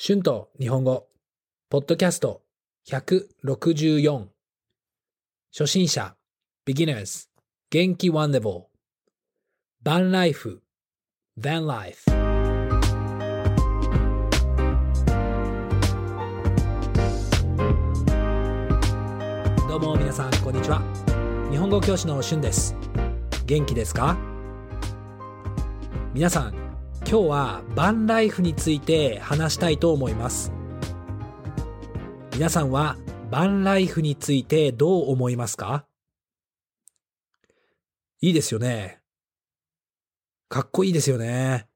春と日本語、ポッドキャスト164初心者、beginners、元気ワンデボー、バンライフ、van life。どうも皆さん、こんにちは。日本語教師の春です。元気ですか？皆さん、今日はバンライフについて話したいと思います。皆さんはバンライフについてどう思いますか？いいですよね。かっこいいですよね。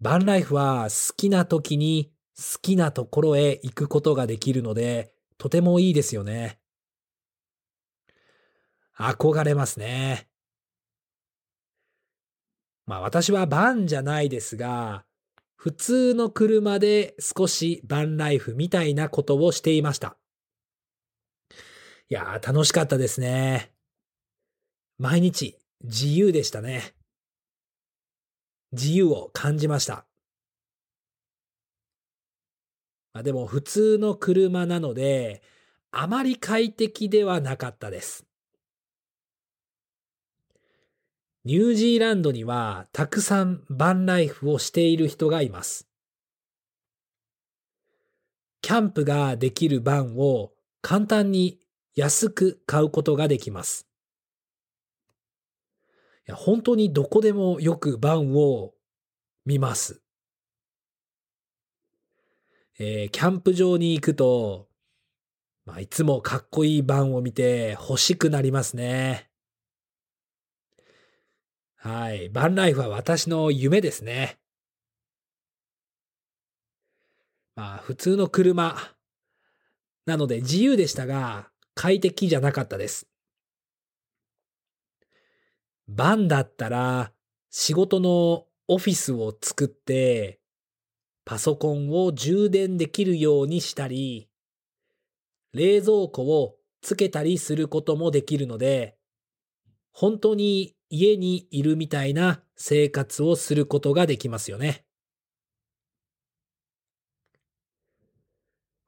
バンライフは好きな時に好きなところへ行くことができるので、とてもいいですよね。憧れますね。まあ私はバンじゃないですが、普通の車で少しバンライフみたいなことをしていました。いやー楽しかったですね。毎日自由でしたね。自由を感じました。まあ、でも普通の車なので、あまり快適ではなかったです。ニュージーランドにはたくさんバンライフをしている人がいます。キャンプができるバンを簡単に安く買うことができます。いや本当にどこでもよくバンを見ます。えー、キャンプ場に行くと、まあ、いつもかっこいいバンを見て欲しくなりますね。はい。バンライフは私の夢ですね。まあ、普通の車。なので自由でしたが、快適じゃなかったです。バンだったら、仕事のオフィスを作って、パソコンを充電できるようにしたり、冷蔵庫をつけたりすることもできるので、本当に家にいるみたいな生活をすることができますよね。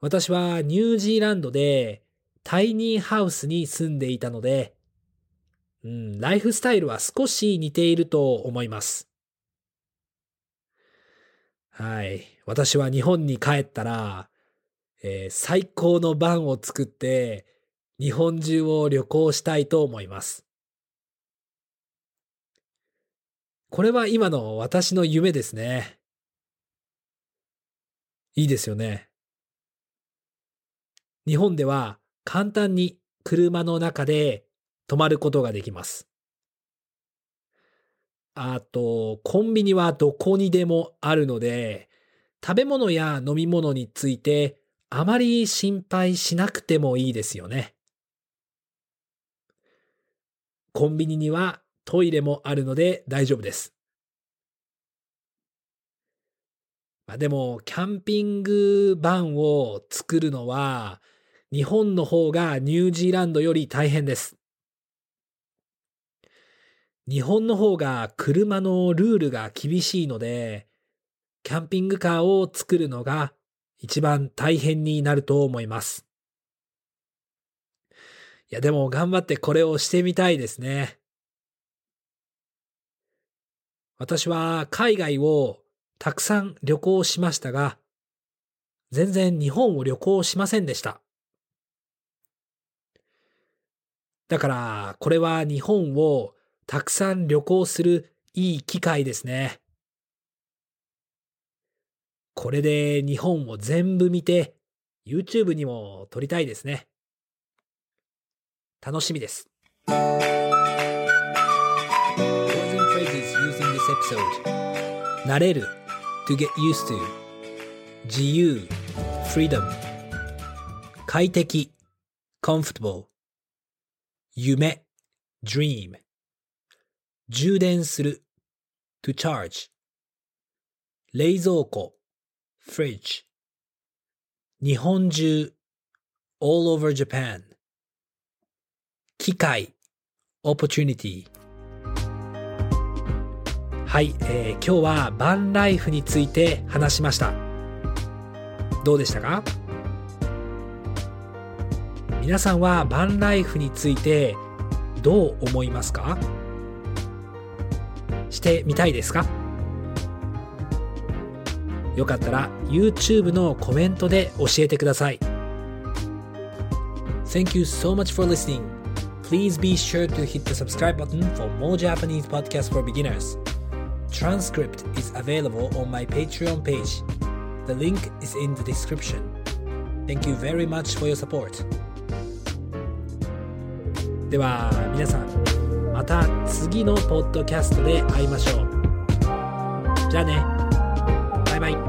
私はニュージーランドでタイニーハウスに住んでいたので、うん、ライフスタイルは少し似ていると思います。はい。私は日本に帰ったら、えー、最高のバンを作って日本中を旅行したいと思います。これは今の私の夢ですね。いいですよね。日本では簡単に車の中で泊まることができます。あと、コンビニはどこにでもあるので、食べ物や飲み物についてあまり心配しなくてもいいですよね。コンビニにはトイレもあるので大丈夫です。まあ、でも、キャンピングバンを作るのは、日本の方がニュージーランドより大変です。日本の方が車のルールが厳しいので、キャンピングカーを作るのが一番大変になると思います。いや、でも頑張ってこれをしてみたいですね。私は海外をたくさん旅行しましたが、全然日本を旅行しませんでした。だから、これは日本をたくさん旅行するいい機会ですね。これで日本を全部見て、YouTube にも撮りたいですね。楽しみです。慣れる to get used to 自由 freedom 快適 comfortable 夢 dream 充電する to charge 冷蔵庫 fridge 日本中 all over Japan 機械 opportunity はい、えー、今日はバンライフについて話しましたどうでしたか皆さんはバンライフについてどう思いますかしてみたいですかよかったら YouTube のコメントで教えてください。Thank you so much for listening. Please be sure to hit the subscribe button for more Japanese podcasts for beginners. Transcript is available on my Patreon page. The link is in the description. Thank you very much for your support. では皆さんまた次のポッドキャストで会いましょう。じゃあね。バイバイ。